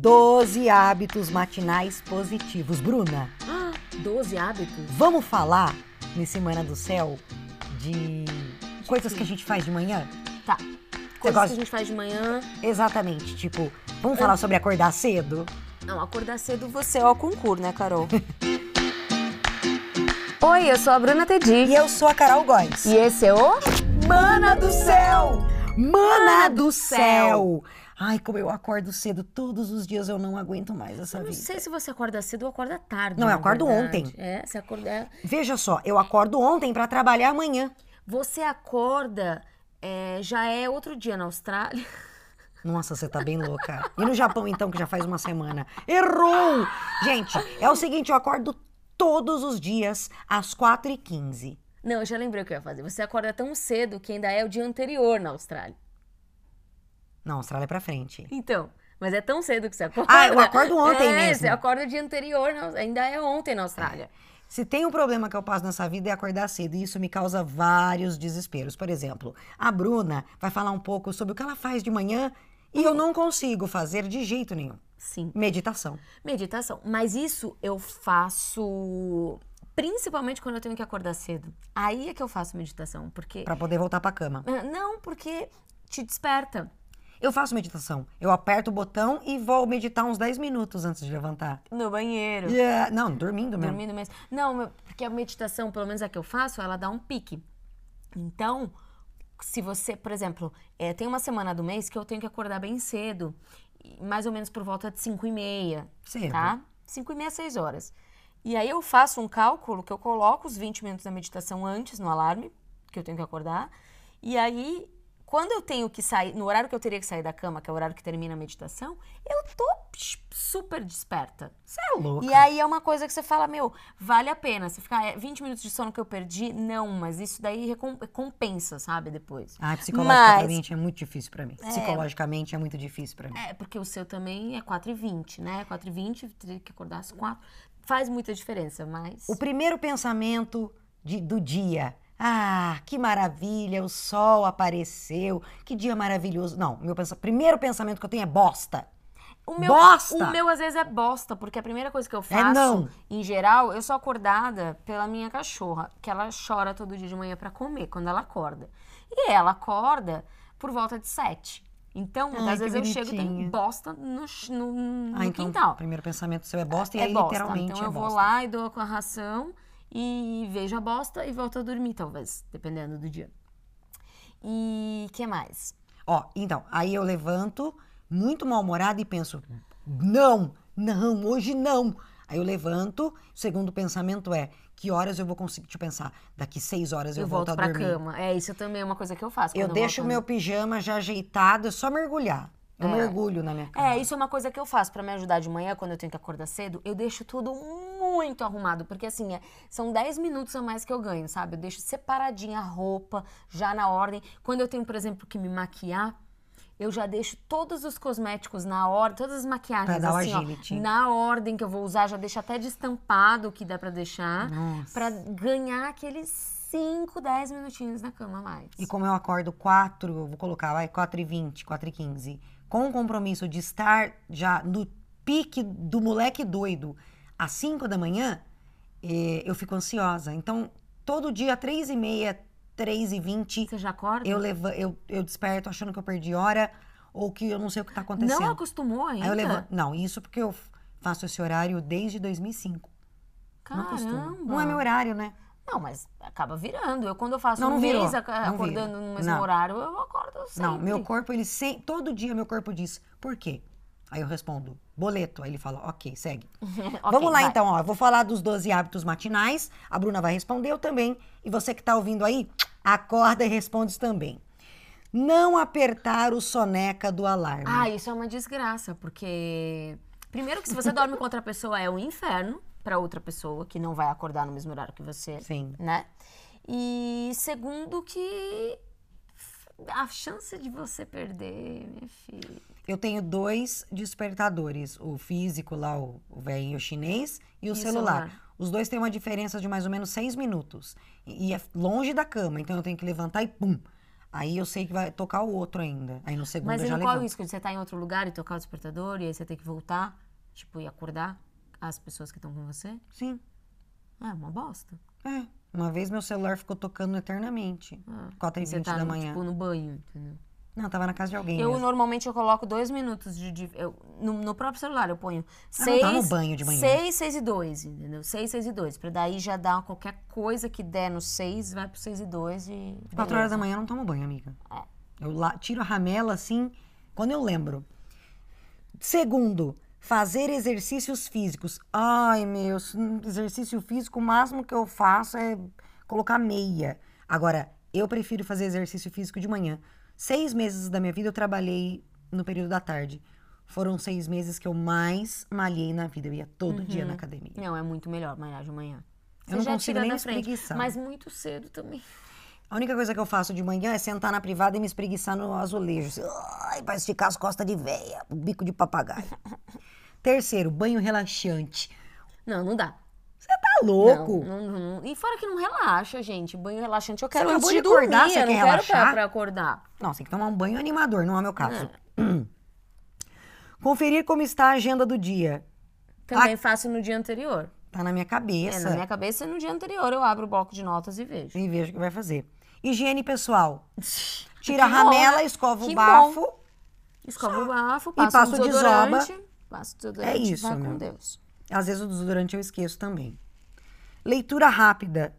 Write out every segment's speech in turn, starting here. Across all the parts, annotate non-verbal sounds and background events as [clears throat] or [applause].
12 hábitos matinais positivos. Bruna, [gasps] Ah, 12 hábitos? vamos falar nesse Semana do Céu de coisas que a gente faz de manhã? Tá. Coisas gosta- que a gente faz de manhã. Exatamente, tipo, vamos falar sobre acordar cedo? Não, acordar cedo você é o concurso, né, Carol? [laughs] Oi, eu sou a Bruna Tedi. E eu sou a Carol Góes. E esse é o... Mana do céu! Mana do céu! Ai, como eu acordo cedo todos os dias, eu não aguento mais essa Eu não vida. sei se você acorda cedo ou acorda tarde. Não, eu acordo verdade. ontem. É, você acorda... Veja só, eu acordo ontem pra trabalhar amanhã. Você acorda... é, já é outro dia na Austrália. [laughs] Nossa, você tá bem louca. E no Japão, então, que já faz uma semana? Errou! Gente, é o seguinte, eu acordo todos os dias às 4h15. Não, eu já lembrei o que eu ia fazer. Você acorda tão cedo que ainda é o dia anterior na Austrália. Não, Austrália é pra frente. Então, mas é tão cedo que você acorda. Ah, eu acordo ontem é, mesmo. Você acorda o dia anterior, ainda é ontem na Austrália. Se tem um problema que eu passo nessa vida é acordar cedo, e isso me causa vários desesperos. Por exemplo, a Bruna vai falar um pouco sobre o que ela faz de manhã e eu não consigo fazer de jeito nenhum. Sim. Meditação. Meditação. Mas isso eu faço principalmente quando eu tenho que acordar cedo. Aí é que eu faço meditação, porque Pra poder voltar pra cama. Ah, não, porque te desperta. Eu faço meditação. Eu aperto o botão e vou meditar uns 10 minutos antes de levantar. No banheiro. Yeah. Não, dormindo mesmo. Dormindo mesmo. Não, porque a meditação, pelo menos a que eu faço, ela dá um pique. Então, se você, por exemplo, é, tem uma semana do mês que eu tenho que acordar bem cedo, mais ou menos por volta de 5 e meia, Cedo. tá? 5 e meia, 6 horas. E aí eu faço um cálculo que eu coloco os 20 minutos da meditação antes no alarme, que eu tenho que acordar, e aí quando eu tenho que sair, no horário que eu teria que sair da cama, que é o horário que termina a meditação, eu tô super desperta. Você é louca. E aí é uma coisa que você fala, meu, vale a pena. Você ficar é, 20 minutos de sono que eu perdi, não, mas isso daí compensa, sabe, depois. Ah, psicologicamente Mas, é muito difícil pra mim. Psicologicamente é muito difícil pra mim. é, porque o seu também é 4h20, né? 4h20, teria que acordar às 4 Faz muita diferença, mas. O primeiro pensamento de- do dia. Ah, que maravilha, o sol apareceu, que dia maravilhoso. Não, meu pensa- primeiro pensamento que eu tenho é bosta. O meu, Bosta! O meu às vezes é bosta, porque a primeira coisa que eu faço, não. em geral, eu sou acordada pela minha cachorra, que ela chora todo dia de manhã pra comer, quando ela acorda. E ela acorda por volta de sete. Então, Ai, às vezes eu chego e bonitinha. tem bosta no, no, no Ah, então quintal. o primeiro pensamento seu é bosta e é aí bosta. literalmente Então é eu vou lá e dou com a ração e vejo a bosta e volto a dormir, talvez, dependendo do dia. E que mais? Ó, então, aí eu levanto muito mal-humorada e penso: não, não, hoje não. Aí eu levanto, o segundo pensamento é: que horas eu vou conseguir? Eu pensar, daqui seis horas eu, Eu, volto volto a pra dormir. cama. É, isso também é uma coisa que eu faço. Eu quando deixo o meu pijama já ajeitado, é só mergulhar. Eu É. mergulho na minha cama. É, isso é uma coisa que eu faço pra me ajudar de manhã, quando eu tenho que acordar cedo. Eu deixo tudo muito arrumado, porque assim, é- são 10 minutos a mais que eu ganho, sabe? Eu deixo separadinha a roupa, já na ordem. Quando eu tenho, por exemplo, que me maquiar, eu já deixo todos os cosméticos na ordem, todas as maquiagens Pra dar assim, ó, agility. na ordem que eu vou usar, já deixo até de estampado o que dá pra deixar, pra ganhar aqueles 5, 10 minutinhos na cama a mais. E como eu acordo 4, eu vou colocar, vai, 4 e 20, 4 e 15, com o compromisso de estar já no pique do moleque doido às 5 da manhã, eh, eu fico ansiosa. Então, todo dia, 3 e meia, 3 e 20, Você já acorda? eu, leva, eu, eu desperto achando que eu perdi hora ou que eu não sei o que tá acontecendo. Não acostumou ainda? Levanto. Não, isso porque eu faço esse horário desde 2005. Não costumo. Caramba! Não é meu horário, né? Não, mas acaba virando. Eu, quando eu faço Não, um virou. mês acordando no mesmo Não. horário, eu acordo sempre. Não, meu corpo, ele sempre. Todo dia meu corpo diz, por quê? Aí eu respondo, boleto. Aí ele fala, ok, segue. [laughs] Ok, Vamos lá vai. então, ó. Eu vou falar dos 12 hábitos matinais. A Bruna vai responder, eu também. E você que tá ouvindo aí, acorda e responde também. Não apertar o soneca do alarme. Ah, isso é uma desgraça, porque. Primeiro que se você dorme com outra pessoa é um inferno pra outra pessoa, que não vai acordar no mesmo horário que você. Sim. Né? E segundo que. A chance de você perder, minha filha. Eu tenho dois despertadores, o físico lá, o, velhinho chinês, e o E celular. celular. Os dois têm uma diferença de mais ou menos seis minutos. E, e é longe da cama, então eu tenho que levantar e pum. Aí eu sei que vai tocar o outro ainda. Aí no segundo Mas eu já não qual é o levanto. risco de você estar em outro lugar e tocar o despertador e aí você ter que voltar? Tipo, e acordar as pessoas que estão com você? Sim. É uma bosta. É. Uma vez meu celular ficou tocando eternamente. 4 E e você 20 tá, da manhã. tipo, no banho, entendeu? Não, tava na casa de alguém. Eu mesmo. normalmente eu coloco dois minutos de. de- eu- no, no próprio celular eu ponho Ah, não seis. tá no banho de manhã. Seis, seis e dois, entendeu? Seis, seis e dois. Pra daí já dar qualquer coisa que der no seis, vai pro seis e dois e. 4 horas da manhã eu não tomo banho, amiga. É. Eu lá, tiro a ramela assim, quando eu lembro. Segundo, fazer exercícios físicos. Ai, meu, exercício físico, o máximo que eu faço é colocar meia. Agora, eu prefiro fazer exercício físico de manhã. Seis meses da minha vida eu trabalhei no período da tarde. Foram seis meses que eu mais malhei na vida. Eu ia todo dia na academia. Não, é muito melhor malhar de manhã. Eu não consigo nem espreguiçar. Mas muito cedo também. A única coisa que eu faço de manhã é sentar na privada e me espreguiçar no azulejo. assim, Ai, pra esticar as costas de véia, o bico de papagaio. [laughs] Terceiro, banho relaxante. Não, não dá. Você louco? Não, não, não. E fora que não relaxa, gente. Banho relaxante eu quero acabou antes de acordar, dormir. você eu não quer quero pra, relaxar? pra acordar. Não, você tem que tomar um banho animador, não é o meu caso. É. [clears throat] Conferir como está a agenda do dia. Também faço no dia anterior. Tá na minha É, cabeça. na minha cabeça, no dia anterior eu abro o bloco de notas e vejo. E vejo o que vai fazer. Higiene pessoal. [laughs] Tira Que a bom, ramela, né? escova Que o bafo. Escova o bafo, E passo passo o desodorante. desoba. Passo o desodorante É isso, vai meu. com Deus. Às vezes o desodorante eu esqueço também. Leitura rápida.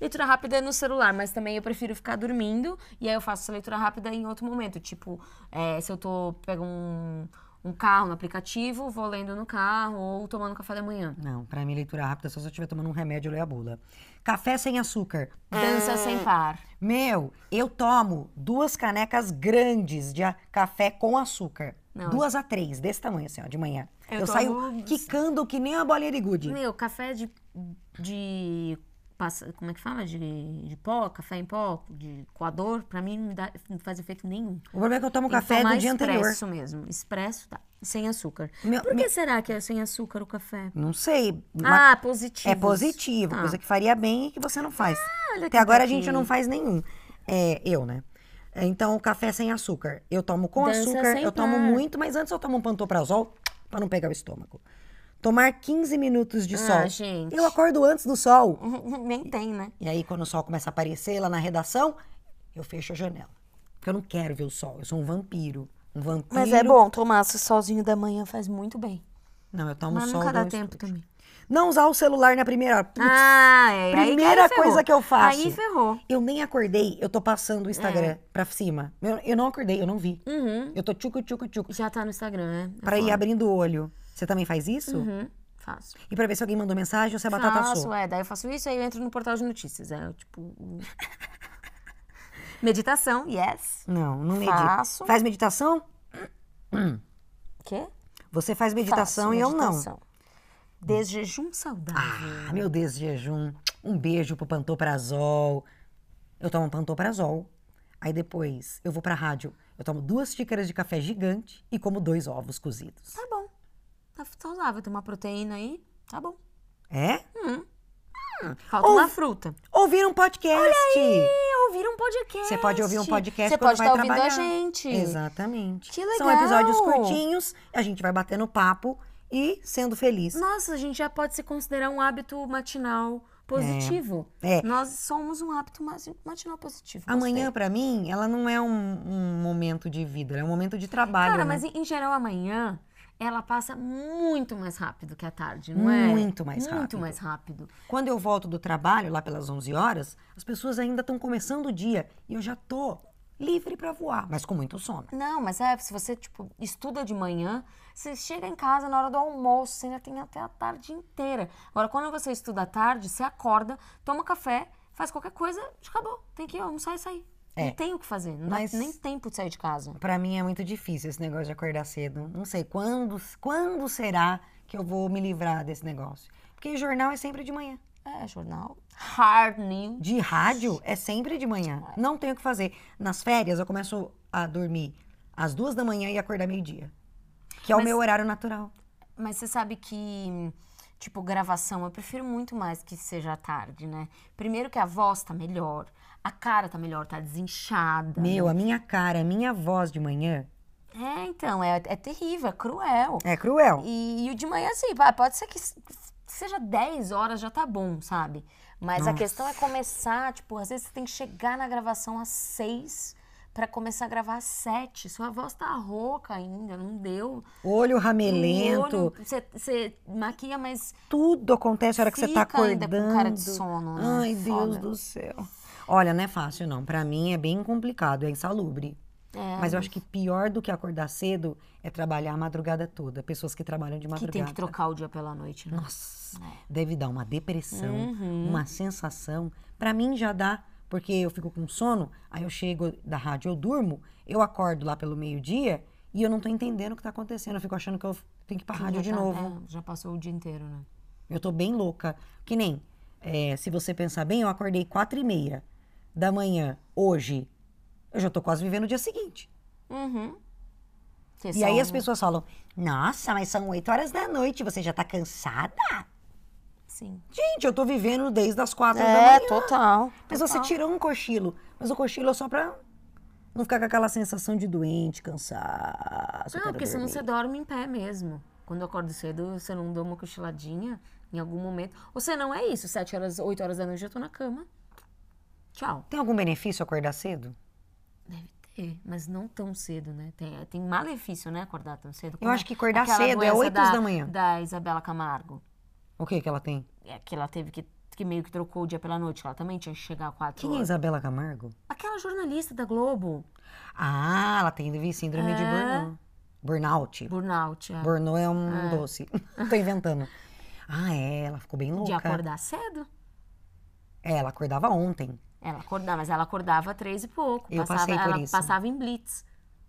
Leitura rápida é no celular, mas também eu prefiro ficar dormindo. E aí eu faço essa leitura rápida em outro momento. Tipo, é, se eu tô pego um, um carro no aplicativo, vou lendo no carro ou tomando café da manhã. Não, pra mim leitura rápida só se eu estiver tomando um remédio eu leio a bula. Café sem açúcar. Dança sem par. Meu, eu tomo duas canecas grandes de café com açúcar. Não, duas a três, desse tamanho assim, ó, de manhã. Eu Eu, tomo- saio quicando que nem uma bolinha de gude. Meu, café de. De como é que fala? De, de pó, café em pó, de coador, pra mim não, dá- não faz efeito nenhum. O problema é que eu tomo Tem café tomar do dia anterior. expresso mesmo. Expresso, tá. Sem açúcar. Meu- Por que meu- será que é sem açúcar o café? Não sei. Ah, positivo. é positivo, Tá. coisa que faria bem e que você não faz. olha Até agora a gente não faz nenhum. É, eu, né? Então, café sem açúcar. Eu tomo com Dança açúcar, eu tomo par. muito, mas antes eu tomo um pantoprazol pra não pegar o estômago. Tomar 15 minutos de Ah, sol. gente. Eu acordo antes do sol. [laughs] Nem tem, né? E aí, quando o sol começa a aparecer lá na redação, eu fecho a janela. Porque eu não quero ver o sol. Eu sou um vampiro. Um vampiro. Mas é bom tomar esse solzinho da manhã, faz muito bem. Não, eu tomo Mas sol. nunca dá tempo estúdio. também. Não usar o celular na primeira hora. Putz, Ah, é. primeira coisa que eu faço. Aí ferrou. Eu nem acordei, eu tô passando o Instagram É. pra cima. Eu, eu não acordei, eu não vi. Uhum. Eu tô tchucu, tchucu, tchucu. Já tá no Instagram, né? É Pra ir abrindo o olho. Você também faz isso? Uhum. Faço. E pra ver se alguém mandou mensagem ou se a batata Faço, assou? é. Daí eu faço isso, aí eu entro no portal de notícias. É tipo. Meditação, yes. Não, não medita. Faço. Faz meditação? Quê? Você faz meditação Faço e eu não. meditação. Desjejum saudável. Ah, meu Deus, jejum. Um beijo pro pantoprazol. Eu tomo pantoprazol. Aí depois eu vou pra rádio. Eu tomo duas xícaras de café gigante e como dois ovos cozidos. Tá bom. Tá saudável. Tem uma proteína aí. Tá bom. É? Falta Ou- uma fruta. Ouvir um podcast. E ouvir um podcast. Você pode ouvir um podcast Você quando pode vai estar ouvindo trabalhar. a gente. Exatamente. Que São legal. episódios curtinhos, a gente vai batendo papo e sendo feliz. Nossa, a gente já pode se considerar um hábito matinal positivo. É. Nós somos um hábito ma- matinal positivo. Amanhã, pra mim, ela não é um, um momento de vida, ela é um momento de trabalho. Cara, né? mas em geral amanhã ela passa muito mais rápido que a tarde, não é? Muito mais Muito rápido. mais rápido. Quando eu volto do trabalho, lá pelas 11 horas, as pessoas ainda estão começando o dia e eu já tô livre pra voar, mas com muito sono. Não, mas é, se você, tipo, estuda de manhã, você chega em casa na hora do almoço, você ainda tem até a tarde inteira. Agora, quando você estuda à tarde, você acorda, toma café, faz qualquer coisa, acabou. Tem que almoçar e sair. É. Não tem o que fazer, não Mas- dá nem tempo de sair de casa. Pra mim é muito difícil esse negócio de acordar cedo. Não sei quando, quando será que eu vou me livrar desse negócio. Porque jornal é sempre de manhã. É, jornal. Hard news. De rádio é sempre de manhã. Não tenho o que fazer. Nas férias eu começo a dormir às duas da manhã e acordar meio-dia. Que é o Mas- meu horário natural. Mas você sabe que tipo, gravação, eu prefiro muito mais que seja tarde, né? Primeiro que a voz tá melhor, a cara tá melhor, tá desinchada. Meu, né? a minha cara, a minha voz de manhã É, então, é, é terrível, é cruel. é cruel. E, e o de manhã, assim, pode ser que seja 10 horas, já tá bom, sabe? Mas a Nossa. questão é começar, tipo, às vezes você tem que chegar na gravação às 6 pra começar a gravar às 7. Sua voz tá rouca ainda, não deu. Olho ramelento, Você, maquia, mas tudo acontece na hora que você tá Fica ainda acordando. com cara de sono, né? Ai, Deus Foda. do céu. Olha, não é fácil, não. Pra mim é bem complicado, é insalubre. é, Mas eu acho que pior do que acordar cedo é trabalhar a madrugada toda. Pessoas que trabalham de que madrugada. tem que trocar o dia pela noite, né? Nossa, deve dar uma depressão, Uhum. uma sensação. Pra mim já dá, porque eu fico com sono, aí eu chego da rádio, eu durmo, eu acordo lá pelo meio-dia e eu não tô entendendo o que tá acontecendo. Eu fico achando que eu tenho que ir pra Que rádio de tá- novo. é, já passou o dia inteiro, né? Eu tô bem louca. Que nem, é, se você pensar bem, eu acordei quatro e meia da manhã hoje. Eu já tô quase vivendo o dia seguinte. Uhum. E aí são- as pessoas falam, nossa, mas são oito horas da noite, você já tá cansada? Sim. Gente, eu tô vivendo desde as quatro da É, manhã. total. Mas você total. tirou um cochilo. Mas o cochilo é só pra não ficar com aquela sensação de doente, cansaço. eu Não, porque senão você dorme em pé mesmo. Quando eu acordo cedo, você não dá uma cochiladinha em algum momento. Ou se não é isso, sete horas, oito horas da noite eu tô na cama. Tchau. Tem algum benefício acordar cedo? Deve ter, mas não tão cedo, né? Tem, tem malefício, né, acordar tão cedo. Eu acho que acordar cedo é doença oito da, da manhã. Da Isabela Camargo. O que que ela tem? É que ela teve que, que meio que trocou o dia pela noite. Ela também tinha que chegar a quatro Quem é horas. Isabela Camargo? Aquela jornalista da Globo. Ah, ela tem síndrome de É. burnout. Burnout. Burnout. É. Burnout é um doce. [laughs] [laughs] Tô inventando. Ah, é, ela ficou bem De louca. acordar cedo. É, ela acordava ontem. Ela acordava, mas ela acordava três e pouco. Eu passava, passei por ela isso. passava em blitz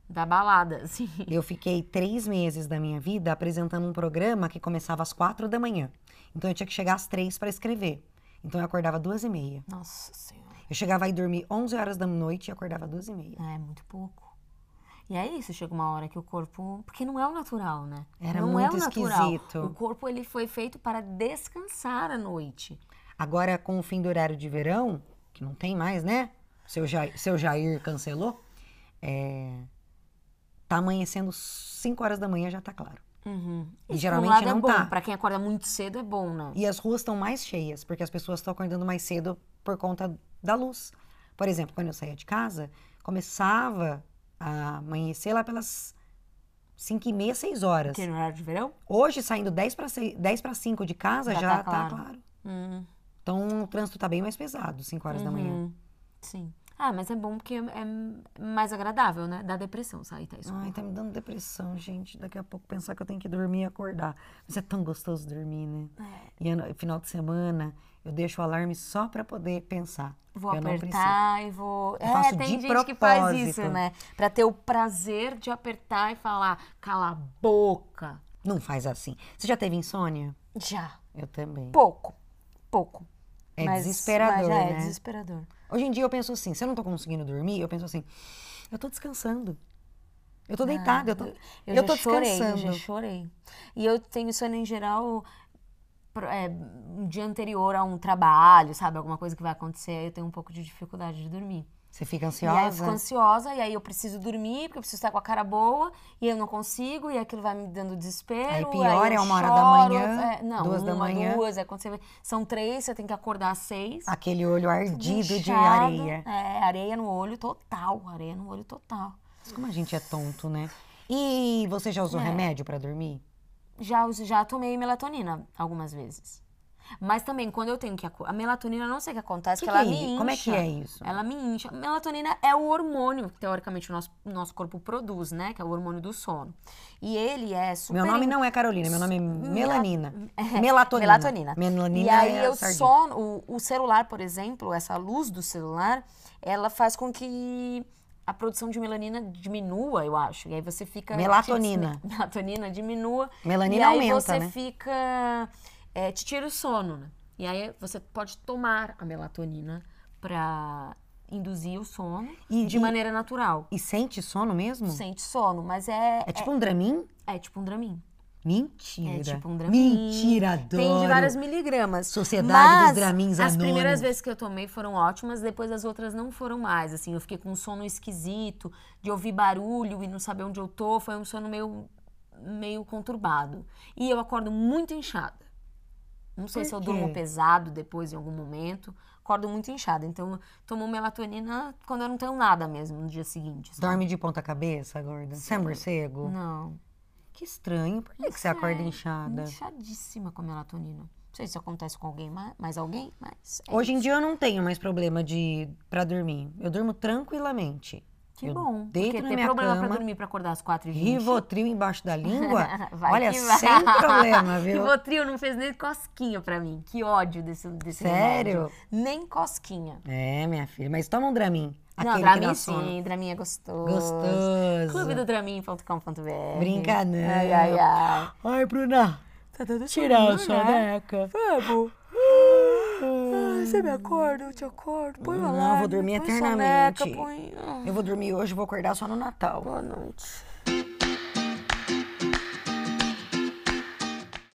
da balada, assim. [laughs] Eu fiquei três meses da minha vida apresentando um programa que começava às quatro da manhã. Então eu tinha que chegar às três para escrever. Então eu acordava duas e meia. Nossa Senhora. Eu chegava aí dormir 11 horas da noite e acordava duas e meia. É muito pouco. E é isso, chega uma hora que o corpo. Porque não é o natural, né? Era não muito é o natural. esquisito. O corpo ele foi feito para descansar à noite. Agora, com o fim do horário de verão, que não tem mais, né? Seu Jair, seu Jair cancelou. é, Tá amanhecendo 5 horas da manhã, já tá claro. Uhum. E Isso, geralmente por um lado não é bom. tá. Pra quem acorda muito cedo é bom, né? E as ruas estão mais cheias, porque as pessoas estão acordando mais cedo por conta da luz. Por exemplo, quando eu saía de casa, começava a amanhecer lá pelas 5 e meia, 6 horas. Porque no horário de verão? Hoje, saindo 10 para 10 para 5 de casa, Já já, tá tá, claro. claro. Hum, Então, o trânsito tá bem mais pesado, 5 horas da manhã. uhum. Sim. Ah, mas é bom porque é mais agradável, né? Dá depressão sair, tá? Isso. Ai, tá me dando depressão, gente. Daqui a pouco pensar que eu tenho que dormir e acordar. Mas é tão gostoso dormir, né? É. E no final de semana, eu deixo o alarme só pra poder pensar. Vou eu apertar e vou. Eu é, tem gente que faz propósito. isso, né? Pra ter o prazer de apertar e falar, cala a boca. Não faz assim. Você já teve insônia? Já. Eu também. Pouco. Pouco. É Mas- desesperador, mas é, né? Desesperador. Hoje em dia eu penso assim, se eu não tô conseguindo dormir, eu penso assim, eu tô descansando. Eu tô deitada, eu tô, Eu, eu já tô chorei, descansando. eu já chorei. E eu tenho sono em geral é, um dia anterior a um trabalho, sabe? Alguma coisa que vai acontecer, eu tenho um pouco de dificuldade de dormir. Você fica E ansiosa? aí eu fico ansiosa, e aí eu preciso dormir, porque eu preciso estar com a cara boa, e eu não consigo, e aquilo vai me dando desespero. Aí pior, eu é uma hora da manhã, é, não, duas da uma, manhã. duas, é quando você vê, são três, você tem que acordar às seis. Aquele olho ardido de inchado. areia. É, areia no olho total, areia no olho total. Mas como a gente é tonto, né? E você já usou É. remédio pra dormir? Já, já tomei melatonina algumas vezes. Mas também, quando eu tenho que... A melatonina, não sei o que acontece, Que que, ela é me incha. Como é que é isso? Ela me incha. A melatonina é o hormônio que, teoricamente, o nosso, nosso corpo produz, né? Que é o hormônio do sono. E ele é super... Meu nome não é Carolina, meu nome é Melanina. [laughs] É, Melatonina. Melatonina. Melanina e aí é eu sono, o, o celular, por exemplo, essa luz do celular, ela faz com que a produção de melanina diminua, eu acho. E aí você fica. Melatonina. te- [laughs] melatonina diminua. Melanina e aí aumenta, você né? fica. É, te tira o sono, né? E aí você pode tomar a melatonina pra induzir o sono E- de e- maneira natural. E sente sono mesmo? Sente sono, mas é. É tipo um Dramin? É, é tipo um Dramin. Mentira. É tipo um Dramin. Mentira, adoro. Tem de várias miligramas. Sociedade dos Dramins As primeiras Anônimos. vezes que eu tomei foram ótimas, depois as outras não foram mais. Assim, eu fiquei com um sono esquisito, de ouvir barulho e não saber onde eu tô. Foi um sono meio, meio conturbado. E eu acordo muito inchada. Não sei Por se eu durmo pesado depois em algum momento. Acordo muito inchada. Então, eu tomo melatonina quando eu não tenho nada mesmo no dia seguinte. sabe? Dorme de ponta cabeça, gorda? Você é morcego? Não. Que estranho. Por que, que você acorda inchada? Inchadíssima com melatonina. Não sei se acontece com alguém, mais, alguém, mas. é Hoje em isso. dia eu não tenho mais problema de para dormir. Eu durmo tranquilamente. Que eu bom. deito porque ter minha problema cama, pra dormir pra acordar às 4h20. Rivotril embaixo da língua. [laughs] Vai Olha, que vai. sem [laughs] problema, viu? Rivotril não fez nem cosquinha pra mim. Que ódio desse, desse Sério? remédio. Nem cosquinha. É, minha filha. Mas toma um Dramin. não, Dramin sim. Dramin é gostoso. Gostoso. Clube do Dramin.com.br. Brinca não. Ai, ai, ai. Ai, Bruna. Tá dando Tirar a né? soneca. Vamos. Você me acorda? Eu te acordo. Põe o Não, alarme. vou dormir põe eternamente. Soneca, põe... Ah, Eu vou dormir hoje, vou acordar só no Natal. Boa noite.